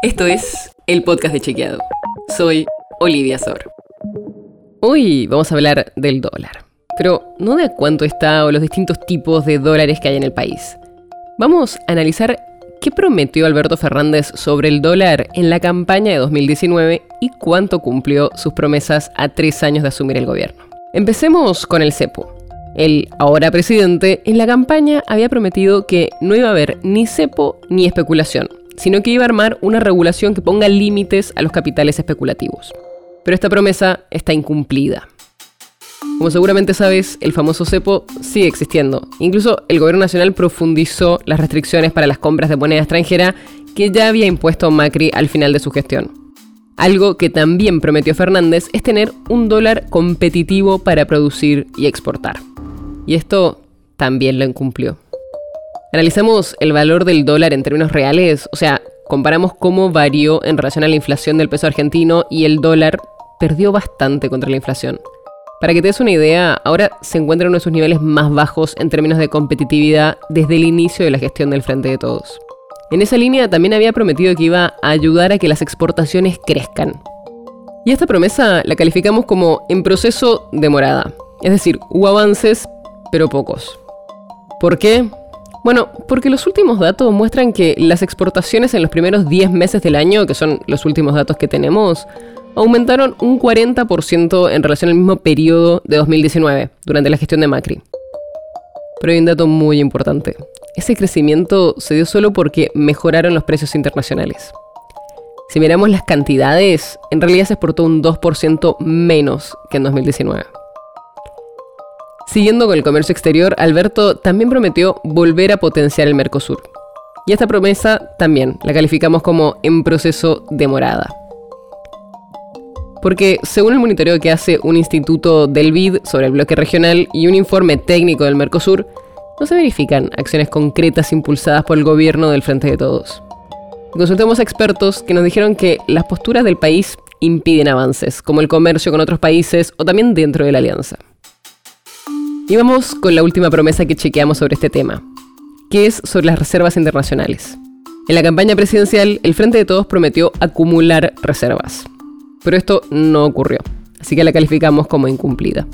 Esto es el podcast de Chequeado. Soy Olivia Sor. Hoy vamos a hablar del dólar, pero no de a cuánto está o los distintos tipos de dólares que hay en el país. Vamos a analizar qué prometió Alberto Fernández sobre el dólar en la campaña de 2019 y cuánto cumplió sus promesas a tres años de asumir el gobierno. Empecemos con el cepo. El ahora presidente en la campaña había prometido que no iba a haber ni cepo ni especulación, sino que iba a armar una regulación que ponga límites a los capitales especulativos. Pero esta promesa está incumplida. Como seguramente sabes, el famoso cepo sigue existiendo. Incluso el gobierno nacional profundizó las restricciones para las compras de moneda extranjera que ya había impuesto Macri al final de su gestión. Algo que también prometió Fernández es tener un dólar competitivo para producir y exportar. Y esto también lo incumplió. Analizamos el valor del dólar en términos reales, o sea, comparamos cómo varió en relación a la inflación del peso argentino y el dólar perdió bastante contra la inflación. Para que te des una idea, ahora se encuentra en uno de sus niveles más bajos en términos de competitividad desde el inicio de la gestión del Frente de Todos. En esa línea también había prometido que iba a ayudar a que las exportaciones crezcan. Y esta promesa la calificamos como en proceso de morada. Es decir, hubo avances, pero pocos. ¿Por qué? Bueno, porque los últimos datos muestran que las exportaciones en los primeros 10 meses del año, que son los últimos datos que tenemos, aumentaron un 40% en relación al mismo periodo de 2019, durante la gestión de Macri. Pero hay un dato muy importante. Ese crecimiento se dio solo porque mejoraron los precios internacionales. Si miramos las cantidades, en realidad se exportó un 2% menos que en 2019. Siguiendo con el comercio exterior, Alberto también prometió volver a potenciar el Mercosur. Y esta promesa también la calificamos como en proceso de morada. Porque según el monitoreo que hace un instituto del BID sobre el bloque regional y un informe técnico del Mercosur, no se verifican acciones concretas impulsadas por el gobierno del Frente de Todos. Consultamos a expertos que nos dijeron que las posturas del país impiden avances, como el comercio con otros países o también dentro de la alianza. Y vamos con la última promesa que chequeamos sobre este tema, que es sobre las reservas internacionales. En la campaña presidencial, el Frente de Todos prometió acumular reservas, pero esto no ocurrió, así que la calificamos como incumplida.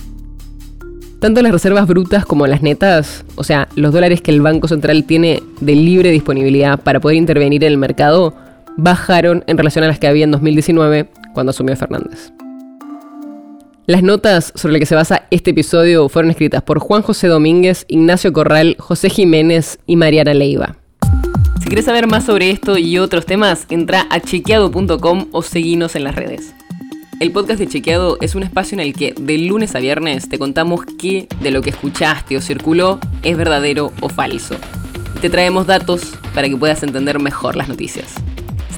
Tanto las reservas brutas como las netas, o sea, los dólares que el Banco Central tiene de libre disponibilidad para poder intervenir en el mercado, bajaron en relación a las que había en 2019 cuando asumió Fernández. Las notas sobre las que se basa este episodio fueron escritas por Juan José Domínguez, Ignacio Corral, José Jiménez y Mariana Leiva. Si quieres saber más sobre esto y otros temas, entra a chequeado.com o seguinos en las redes. El podcast de Chequeado es un espacio en el que de lunes a viernes te contamos qué de lo que escuchaste o circuló es verdadero o falso. Te traemos datos para que puedas entender mejor las noticias.